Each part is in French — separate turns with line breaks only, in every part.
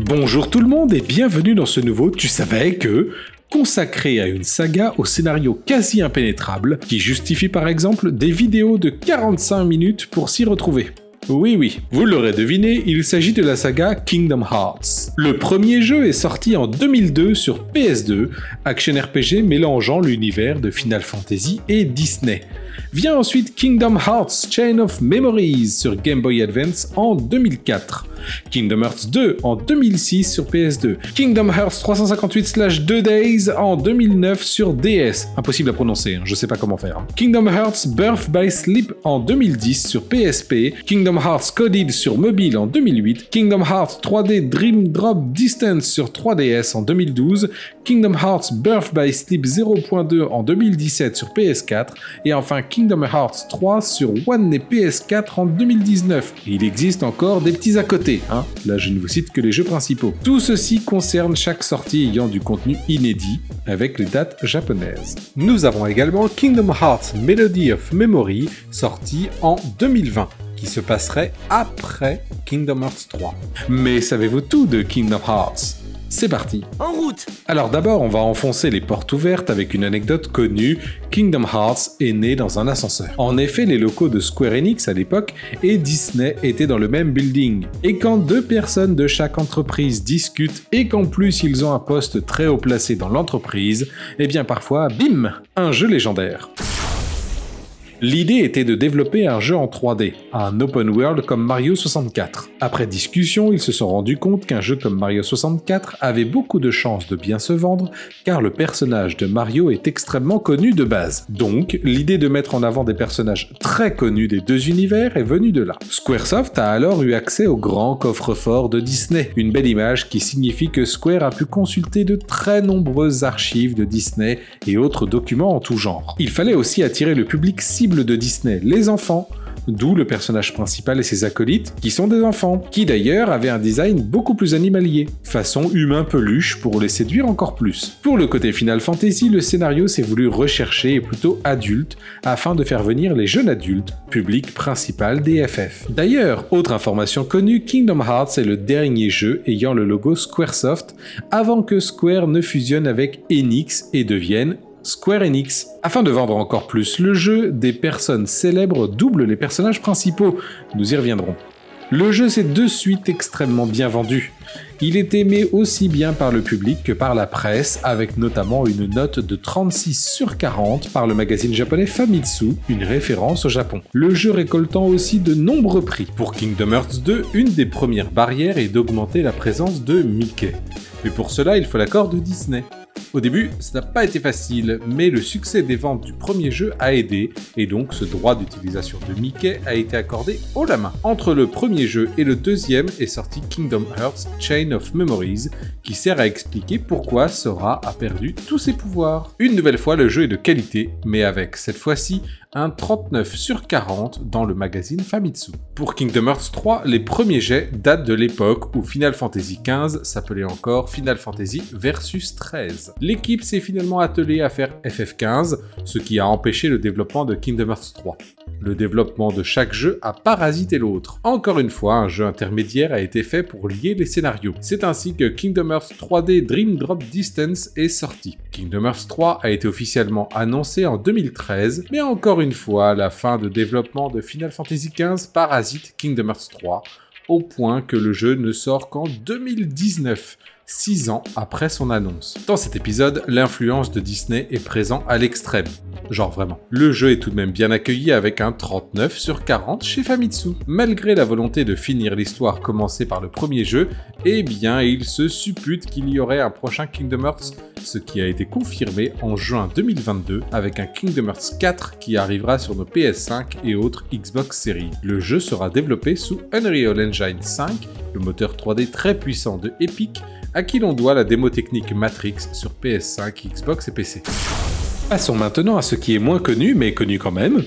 Bonjour tout le monde et bienvenue dans ce nouveau Tu savais que consacré à une saga au scénario quasi impénétrable qui justifie par exemple des vidéos de 45 minutes pour s'y retrouver. Oui oui, vous l'aurez deviné, il s'agit de la saga Kingdom Hearts. Le premier jeu est sorti en 2002 sur PS2, action RPG mélangeant l'univers de Final Fantasy et Disney. Vient ensuite Kingdom Hearts Chain of Memories sur Game Boy Advance en 2004. Kingdom Hearts 2 en 2006 sur PS2. Kingdom Hearts 358/2 Days en 2009 sur DS. Impossible à prononcer, hein, je sais pas comment faire. Kingdom Hearts Birth by Sleep en 2010 sur PSP. Hearts Coded sur mobile en 2008. Kingdom Hearts 3D Dream Drop Distance sur 3DS en 2012. Kingdom Hearts Birth by Sleep 0.2 en 2017 sur PS4. Et enfin Kingdom Hearts 3 sur One et PS4 en 2019. il existe encore des petits à côté, hein. Là, je ne vous cite que les jeux principaux. Tout ceci concerne chaque sortie ayant du contenu inédit, avec les dates japonaises. Nous avons également Kingdom Hearts Melody of Memory, sorti en 2020 qui se passerait après Kingdom Hearts 3. Mais savez-vous tout de Kingdom Hearts? C'est parti.
En route
Alors d'abord, on va enfoncer les portes ouvertes avec une anecdote connue. Kingdom Hearts est né dans un ascenseur. En effet, les locaux de Square Enix à l'époque et Disney étaient dans le même building. Et quand deux personnes de chaque entreprise discutent et qu'en plus ils ont un poste très haut placé dans l'entreprise, eh bien parfois, bim, un jeu légendaire. L'idée était de développer un jeu en 3D, un open world comme Mario 64. Après discussion, ils se sont rendus compte qu'un jeu comme Mario 64 avait beaucoup de chances de bien se vendre car le personnage de Mario est extrêmement connu de base. Donc, l'idée de mettre en avant des personnages très connus des deux univers est venue de là. Squaresoft a alors eu accès au grand coffre-fort de Disney, une belle image qui signifie que Square a pu consulter de très nombreuses archives de Disney et autres documents en tout genre. Il fallait aussi attirer le public de Disney, les enfants, d'où le personnage principal et ses acolytes, qui sont des enfants, qui d'ailleurs avaient un design beaucoup plus animalier, façon humain peluche pour les séduire encore plus. Pour le côté Final Fantasy, le scénario s'est voulu rechercher et plutôt adulte, afin de faire venir les jeunes adultes, public principal des FF. D'ailleurs, autre information connue, Kingdom Hearts est le dernier jeu ayant le logo Squaresoft, avant que Square ne fusionne avec Enix et devienne Square Enix. Afin de vendre encore plus le jeu, des personnes célèbres doublent les personnages principaux. Nous y reviendrons. Le jeu s'est de suite extrêmement bien vendu. Il est aimé aussi bien par le public que par la presse, avec notamment une note de 36 sur 40 par le magazine japonais Famitsu, une référence au Japon. Le jeu récoltant aussi de nombreux prix. Pour Kingdom Hearts 2, une des premières barrières est d'augmenter la présence de Mickey. Mais pour cela, il faut l'accord de Disney. Au début, ça n'a pas été facile, mais le succès des ventes du premier jeu a aidé, et donc ce droit d'utilisation de Mickey a été accordé haut la main. Entre le premier jeu et le deuxième est sorti Kingdom Hearts Chain of Memories, qui sert à expliquer pourquoi Sora a perdu tous ses pouvoirs. Une nouvelle fois, le jeu est de qualité, mais avec cette fois-ci un 39 sur 40 dans le magazine Famitsu. Pour Kingdom Hearts 3, les premiers jets datent de l'époque où Final Fantasy XV s'appelait encore Final Fantasy Versus 13. L'équipe s'est finalement attelée à faire FF15, ce qui a empêché le développement de Kingdom Hearts 3. Le développement de chaque jeu a parasité l'autre. Encore une fois, un jeu intermédiaire a été fait pour lier les scénarios. C'est ainsi que Kingdom Hearts 3D Dream Drop Distance est sorti. Kingdom Hearts 3 a été officiellement annoncé en 2013, mais encore une fois, la fin de développement de Final Fantasy XV parasite Kingdom Hearts 3, au point que le jeu ne sort qu'en 2019 6 ans après son annonce. Dans cet épisode, l'influence de Disney est présente à l'extrême. Genre vraiment. Le jeu est tout de même bien accueilli avec un 39 sur 40 chez Famitsu. Malgré la volonté de finir l'histoire commencée par le premier jeu, eh bien il se suppute qu'il y aurait un prochain Kingdom Hearts, ce qui a été confirmé en juin 2022 avec un Kingdom Hearts 4 qui arrivera sur nos PS5 et autres Xbox Series. Le jeu sera développé sous Unreal Engine 5, le moteur 3D très puissant de Epic, à qui l'on doit la démo technique Matrix sur PS5, Xbox et PC. Passons maintenant à ce qui est moins connu, mais connu quand même,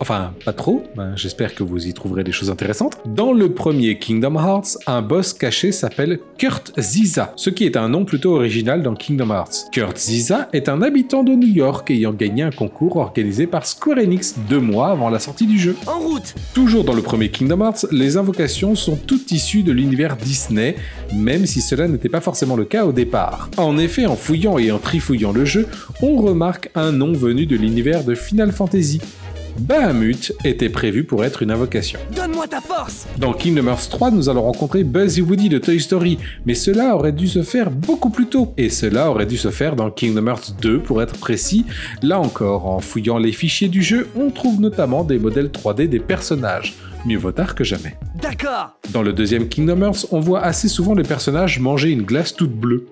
Enfin, pas trop, ben, j'espère que vous y trouverez des choses intéressantes. Dans le premier Kingdom Hearts, un boss caché s'appelle Kurt Ziza, ce qui est un nom plutôt original dans Kingdom Hearts. Kurt Ziza est un habitant de New York ayant gagné un concours organisé par Square Enix deux mois avant la sortie du jeu.
En route
Toujours dans le premier Kingdom Hearts, les invocations sont toutes issues de l'univers Disney, même si cela n'était pas forcément le cas au départ. En effet, en fouillant et en trifouillant le jeu, on remarque un nom venu de l'univers de Final Fantasy. Bahamut était prévu pour être une invocation.
Donne-moi ta force
Dans Kingdom Hearts 3, nous allons rencontrer Buzz et Woody de Toy Story, mais cela aurait dû se faire beaucoup plus tôt. Et cela aurait dû se faire dans Kingdom Hearts 2 pour être précis. Là encore, en fouillant les fichiers du jeu, on trouve notamment des modèles 3D des personnages. Mieux vaut tard que jamais.
D'accord
Dans le deuxième Kingdom Hearts, on voit assez souvent les personnages manger une glace toute bleue.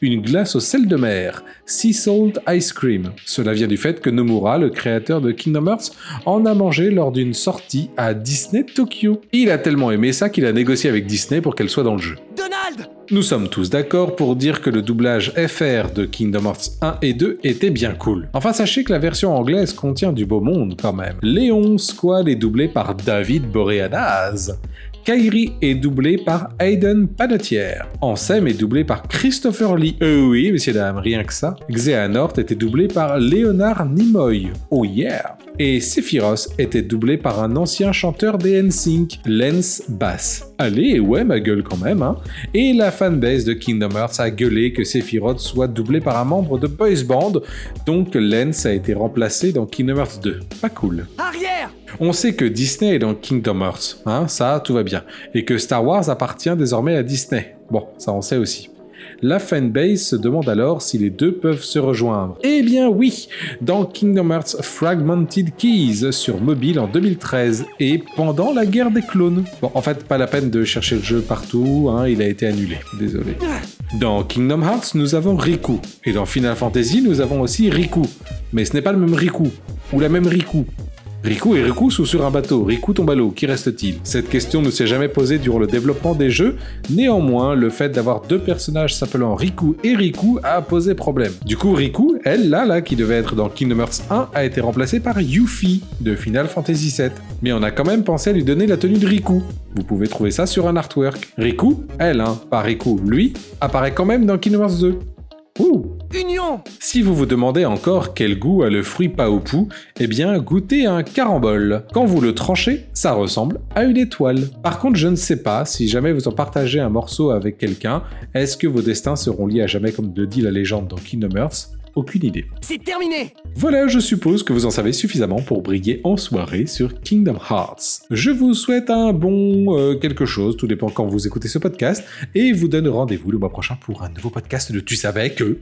Une glace au sel de mer, Sea Salt Ice Cream. Cela vient du fait que Nomura, le créateur de Kingdom Hearts, en a mangé lors d'une sortie à Disney Tokyo. Il a tellement aimé ça qu'il a négocié avec Disney pour qu'elle soit dans le jeu.
Donald
Nous sommes tous d'accord pour dire que le doublage FR de Kingdom Hearts 1 et 2 était bien cool. Enfin, sachez que la version anglaise contient du beau monde quand même. Léon Squad est doublé par David Boreanaz. Kairi est doublé par Hayden Panettiere. Ansem est doublé par Christopher Lee. Euh oui, messieurs dames, rien que ça. Xehanort était doublé par Leonard Nimoy. Oh yeah Et Sephiroth était doublé par un ancien chanteur des NSYNC, Lance Bass. Allez, ouais, ma gueule quand même, hein. Et la fanbase de Kingdom Hearts a gueulé que Sephiroth soit doublé par un membre de Boys Band, donc Lance a été remplacé dans Kingdom Hearts 2. Pas cool.
Arrière
On sait que Disney est dans Kingdom Hearts, hein, ça tout va bien, et que Star Wars appartient désormais à Disney. Bon, ça on sait aussi. La fanbase se demande alors si les deux peuvent se rejoindre. Eh bien oui, dans Kingdom Hearts Fragmented Keys sur mobile en 2013 et pendant la guerre des clones. Bon, en fait, pas la peine de chercher le jeu partout, hein, il a été annulé, désolé. Dans Kingdom Hearts, nous avons Riku, et dans Final Fantasy, nous avons aussi Riku. Mais ce n'est pas le même Riku, ou la même Riku. Riku et Riku sont sur un bateau. Riku tombe à l'eau. Qui reste-t-il? Cette question ne s'est jamais posée durant le développement des jeux. Néanmoins, le fait d'avoir deux personnages s'appelant Riku et Riku a posé problème. Du coup, Riku, elle, là, qui devait être dans Kingdom Hearts 1, a été remplacée par Yuffie de Final Fantasy VII. Mais on a quand même pensé à lui donner la tenue de Riku. Vous pouvez trouver ça sur un artwork. Riku, elle, hein, pas Riku, lui, apparaît quand même dans Kingdom Hearts 2. Ouh
Union
si vous vous demandez encore quel goût a le fruit paopou, eh bien goûtez un carambole. Quand vous le tranchez, ça ressemble à une étoile. Par contre, je ne sais pas, si jamais vous en partagez un morceau avec quelqu'un, est-ce que vos destins seront liés à jamais comme le dit la légende dans Kingdom Hearts? Aucune idée.
C'est terminé
Voilà, je suppose que vous en savez suffisamment pour briller en soirée sur Kingdom Hearts. Je vous souhaite un bon euh, quelque chose, tout dépend quand vous écoutez ce podcast, et vous donne rendez-vous le mois prochain pour un nouveau podcast de Tu savais que...